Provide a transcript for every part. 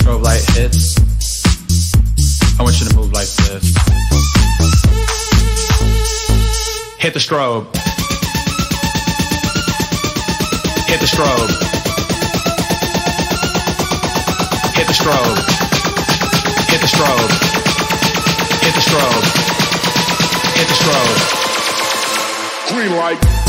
Strobe light hits, I want you to move like this. Hit the strobe. Hit the strobe. Hit the strobe. Hit the strobe. Hit the strobe. Hit the strobe. Green light.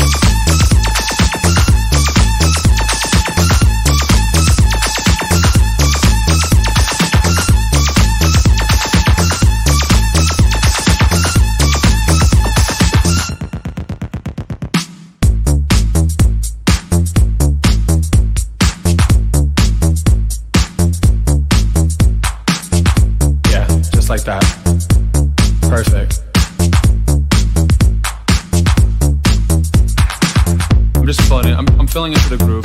Filling into the groove.